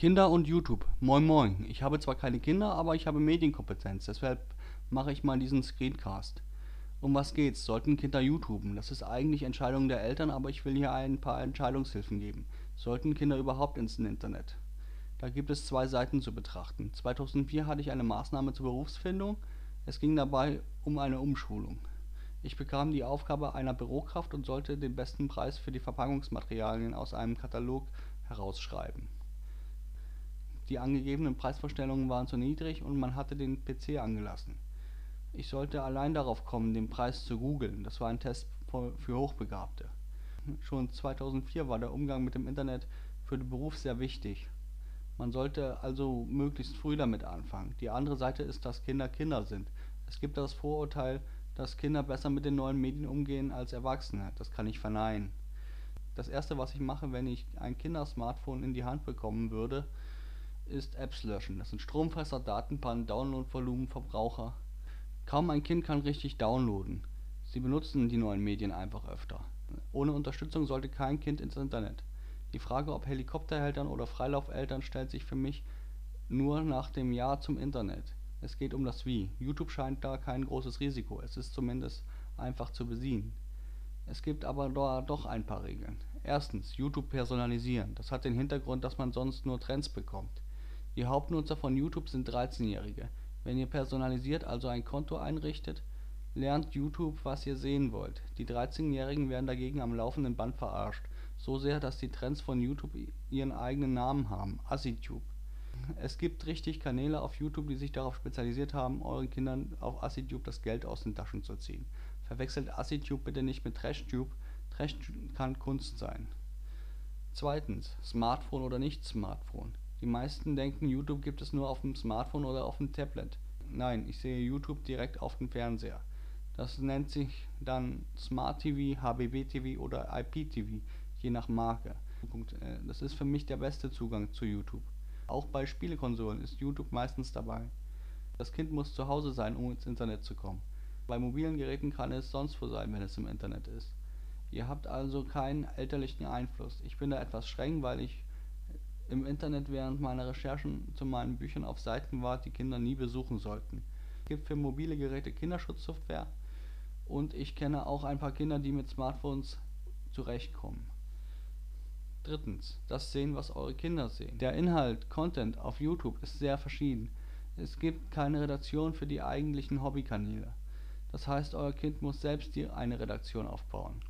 Kinder und YouTube. Moin Moin. Ich habe zwar keine Kinder, aber ich habe Medienkompetenz, deshalb mache ich mal diesen Screencast. Um was geht's? Sollten Kinder YouTuben? Das ist eigentlich Entscheidung der Eltern, aber ich will hier ein paar Entscheidungshilfen geben. Sollten Kinder überhaupt ins Internet? Da gibt es zwei Seiten zu betrachten. 2004 hatte ich eine Maßnahme zur Berufsfindung. Es ging dabei um eine Umschulung. Ich bekam die Aufgabe einer Bürokraft und sollte den besten Preis für die Verpackungsmaterialien aus einem Katalog herausschreiben. Die angegebenen Preisvorstellungen waren zu niedrig und man hatte den PC angelassen. Ich sollte allein darauf kommen, den Preis zu googeln. Das war ein Test für Hochbegabte. Schon 2004 war der Umgang mit dem Internet für den Beruf sehr wichtig. Man sollte also möglichst früh damit anfangen. Die andere Seite ist, dass Kinder Kinder sind. Es gibt das Vorurteil, dass Kinder besser mit den neuen Medien umgehen als Erwachsene. Das kann ich verneinen. Das erste, was ich mache, wenn ich ein Kindersmartphone in die Hand bekommen würde, ist Apps löschen. Das sind Stromfresser, Datenpannen, Downloadvolumen, Verbraucher. Kaum ein Kind kann richtig downloaden. Sie benutzen die neuen Medien einfach öfter. Ohne Unterstützung sollte kein Kind ins Internet. Die Frage, ob Helikoptereltern oder Freilaufeltern, stellt sich für mich nur nach dem Ja zum Internet. Es geht um das Wie. YouTube scheint da kein großes Risiko. Es ist zumindest einfach zu bedienen. Es gibt aber da doch ein paar Regeln. Erstens, YouTube personalisieren. Das hat den Hintergrund, dass man sonst nur Trends bekommt. Die Hauptnutzer von YouTube sind 13-Jährige. Wenn ihr personalisiert, also ein Konto einrichtet, lernt YouTube, was ihr sehen wollt. Die 13-Jährigen werden dagegen am laufenden Band verarscht. So sehr, dass die Trends von YouTube ihren eigenen Namen haben. AssiTube. Es gibt richtig Kanäle auf YouTube, die sich darauf spezialisiert haben, euren Kindern auf AssiTube das Geld aus den Taschen zu ziehen. Verwechselt AssiTube bitte nicht mit TrashTube. Trash kann Kunst sein. Zweitens, Smartphone oder nicht Smartphone. Die meisten denken, YouTube gibt es nur auf dem Smartphone oder auf dem Tablet. Nein, ich sehe YouTube direkt auf dem Fernseher. Das nennt sich dann Smart TV, HBB TV oder IPTV, je nach Marke. Äh, das ist für mich der beste Zugang zu YouTube. Auch bei Spielekonsolen ist YouTube meistens dabei. Das Kind muss zu Hause sein, um ins Internet zu kommen. Bei mobilen Geräten kann es sonst wo sein, wenn es im Internet ist. Ihr habt also keinen elterlichen Einfluss. Ich bin da etwas streng, weil ich im Internet während meiner Recherchen zu meinen Büchern auf Seiten war, die Kinder nie besuchen sollten. Es gibt für mobile Geräte Kinderschutzsoftware und ich kenne auch ein paar Kinder, die mit Smartphones zurechtkommen. Drittens, das sehen, was eure Kinder sehen. Der Inhalt, Content auf YouTube ist sehr verschieden. Es gibt keine Redaktion für die eigentlichen Hobbykanäle. Das heißt, euer Kind muss selbst die eine Redaktion aufbauen.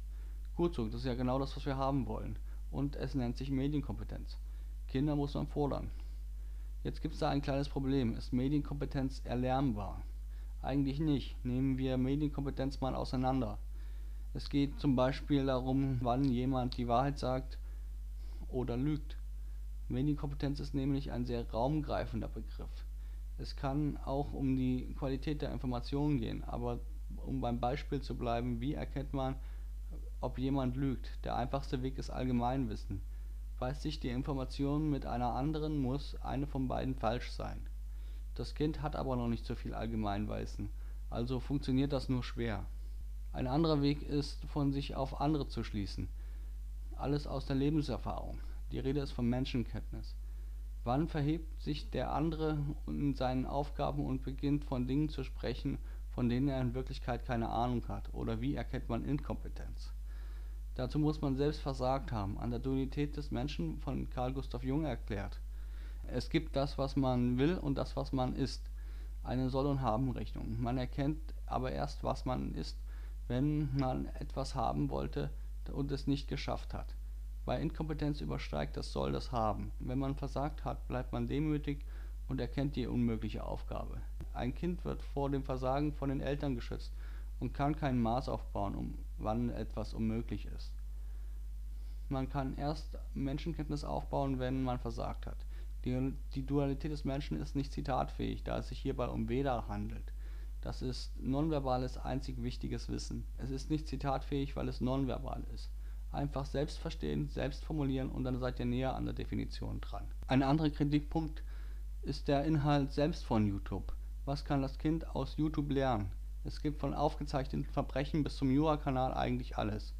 Gut so, das ist ja genau das, was wir haben wollen. Und es nennt sich Medienkompetenz. Kinder muss man fordern. Jetzt gibt es da ein kleines Problem. Ist Medienkompetenz erlernbar? Eigentlich nicht. Nehmen wir Medienkompetenz mal auseinander. Es geht zum Beispiel darum, wann jemand die Wahrheit sagt oder lügt. Medienkompetenz ist nämlich ein sehr raumgreifender Begriff. Es kann auch um die Qualität der Informationen gehen, aber um beim Beispiel zu bleiben, wie erkennt man, ob jemand lügt? Der einfachste Weg ist Allgemeinwissen. Weiß sich die Information mit einer anderen, muss eine von beiden falsch sein. Das Kind hat aber noch nicht so viel Allgemeinwissen, also funktioniert das nur schwer. Ein anderer Weg ist, von sich auf andere zu schließen. Alles aus der Lebenserfahrung. Die Rede ist von Menschenkenntnis. Wann verhebt sich der andere in seinen Aufgaben und beginnt von Dingen zu sprechen, von denen er in Wirklichkeit keine Ahnung hat? Oder wie erkennt man Inkompetenz? Dazu muss man selbst versagt haben. An der Dualität des Menschen von Carl Gustav Jung erklärt. Es gibt das, was man will und das, was man ist. Eine Soll- und Haben-Rechnung. Man erkennt aber erst, was man ist, wenn man etwas haben wollte und es nicht geschafft hat. Bei Inkompetenz übersteigt das Soll das Haben. Wenn man versagt hat, bleibt man demütig und erkennt die unmögliche Aufgabe. Ein Kind wird vor dem Versagen von den Eltern geschützt und kann kein Maß aufbauen, um wann etwas unmöglich ist. Man kann erst Menschenkenntnis aufbauen, wenn man versagt hat. Die, die Dualität des Menschen ist nicht zitatfähig, da es sich hierbei um Veda handelt. Das ist nonverbales einzig wichtiges Wissen. Es ist nicht zitatfähig, weil es nonverbal ist. Einfach selbst verstehen, selbst formulieren und dann seid ihr näher an der Definition dran. Ein anderer Kritikpunkt ist der Inhalt selbst von YouTube. Was kann das Kind aus YouTube lernen? Es gibt von aufgezeichneten Verbrechen bis zum Jura-Kanal eigentlich alles.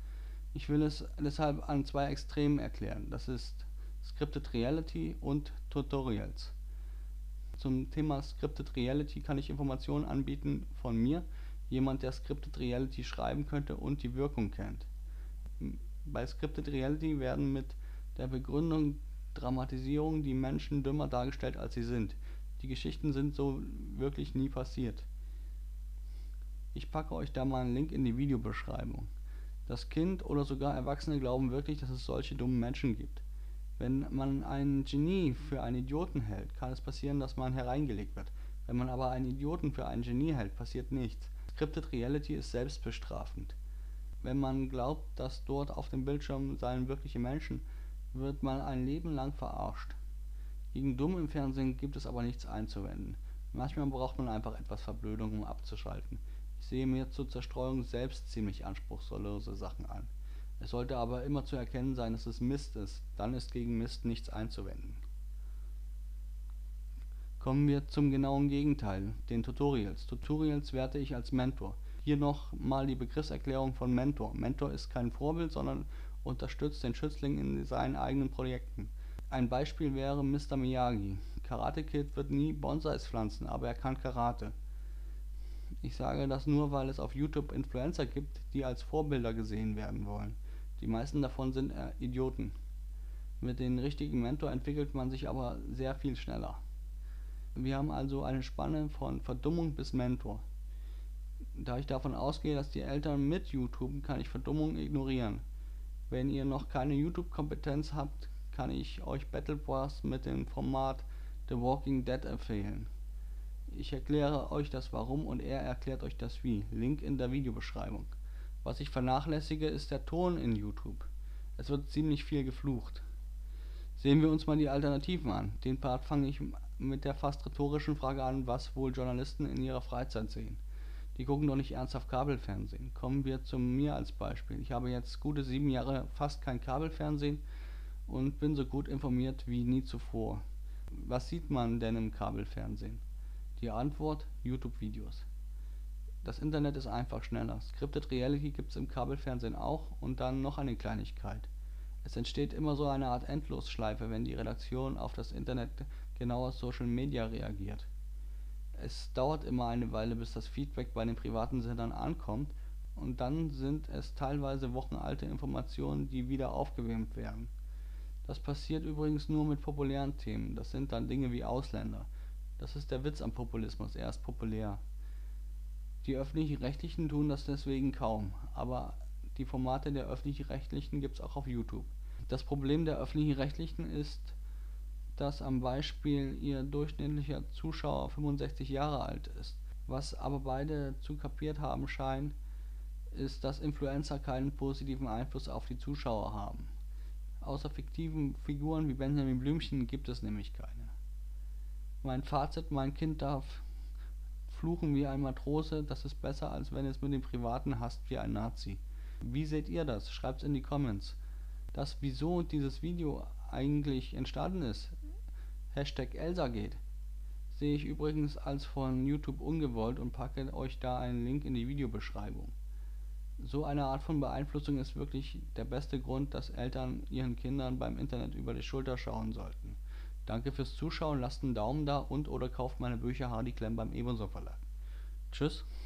Ich will es deshalb an zwei Extremen erklären. Das ist Scripted Reality und Tutorials. Zum Thema Scripted Reality kann ich Informationen anbieten von mir, jemand der Scripted Reality schreiben könnte und die Wirkung kennt. Bei Scripted Reality werden mit der Begründung Dramatisierung die Menschen dümmer dargestellt als sie sind. Die Geschichten sind so wirklich nie passiert. Ich packe euch da mal einen Link in die Videobeschreibung. Das Kind oder sogar Erwachsene glauben wirklich, dass es solche dummen Menschen gibt. Wenn man einen Genie für einen Idioten hält, kann es passieren, dass man hereingelegt wird. Wenn man aber einen Idioten für einen Genie hält, passiert nichts. Scripted Reality ist selbstbestrafend. Wenn man glaubt, dass dort auf dem Bildschirm seien wirkliche Menschen, wird man ein Leben lang verarscht. Gegen Dumm im Fernsehen gibt es aber nichts einzuwenden. Manchmal braucht man einfach etwas Verblödung, um abzuschalten. Ich sehe mir zur Zerstreuung selbst ziemlich anspruchslose Sachen an. Es sollte aber immer zu erkennen sein, dass es Mist ist, dann ist gegen Mist nichts einzuwenden. Kommen wir zum genauen Gegenteil, den Tutorials. Tutorials werte ich als Mentor. Hier noch mal die Begriffserklärung von Mentor. Mentor ist kein Vorbild, sondern unterstützt den Schützling in seinen eigenen Projekten. Ein Beispiel wäre Mr. Miyagi. Karate Kid wird nie Bonsais pflanzen, aber er kann Karate. Ich sage das nur, weil es auf YouTube Influencer gibt, die als Vorbilder gesehen werden wollen. Die meisten davon sind äh, Idioten. Mit dem richtigen Mentor entwickelt man sich aber sehr viel schneller. Wir haben also eine Spanne von Verdummung bis Mentor. Da ich davon ausgehe, dass die Eltern mit YouTube, kann ich Verdummung ignorieren. Wenn ihr noch keine YouTube-Kompetenz habt, kann ich euch Battle Bros mit dem Format The Walking Dead empfehlen. Ich erkläre euch das Warum und er erklärt euch das Wie. Link in der Videobeschreibung. Was ich vernachlässige, ist der Ton in YouTube. Es wird ziemlich viel geflucht. Sehen wir uns mal die Alternativen an. Den Part fange ich mit der fast rhetorischen Frage an, was wohl Journalisten in ihrer Freizeit sehen. Die gucken doch nicht ernsthaft Kabelfernsehen. Kommen wir zu mir als Beispiel. Ich habe jetzt gute sieben Jahre fast kein Kabelfernsehen und bin so gut informiert wie nie zuvor. Was sieht man denn im Kabelfernsehen? Die Antwort YouTube-Videos. Das Internet ist einfach schneller. Scripted Reality gibt es im Kabelfernsehen auch und dann noch eine Kleinigkeit. Es entsteht immer so eine Art Endlosschleife, wenn die Redaktion auf das Internet genauer Social Media reagiert. Es dauert immer eine Weile, bis das Feedback bei den privaten Sendern ankommt und dann sind es teilweise wochenalte Informationen, die wieder aufgewärmt werden. Das passiert übrigens nur mit populären Themen, das sind dann Dinge wie Ausländer. Das ist der Witz am Populismus, er ist populär. Die öffentlich-rechtlichen tun das deswegen kaum, aber die Formate der öffentlich-rechtlichen gibt's auch auf YouTube. Das Problem der öffentlich-rechtlichen ist, dass am Beispiel ihr durchschnittlicher Zuschauer 65 Jahre alt ist. Was aber beide zu kapiert haben scheinen, ist, dass Influencer keinen positiven Einfluss auf die Zuschauer haben. Außer fiktiven Figuren wie Benjamin Blümchen gibt es nämlich keine. Mein Fazit, mein Kind darf fluchen wie ein Matrose, das ist besser, als wenn es mit dem Privaten hasst wie ein Nazi. Wie seht ihr das? Schreibt's in die Comments. Das wieso dieses Video eigentlich entstanden ist, Hashtag Elsa geht, sehe ich übrigens als von YouTube ungewollt und packe euch da einen Link in die Videobeschreibung. So eine Art von Beeinflussung ist wirklich der beste Grund, dass Eltern ihren Kindern beim Internet über die Schulter schauen sollten. Danke fürs Zuschauen, lasst einen Daumen da und oder kauft meine Bücher Hardy Klemm beim Ebenso Verlag. Tschüss.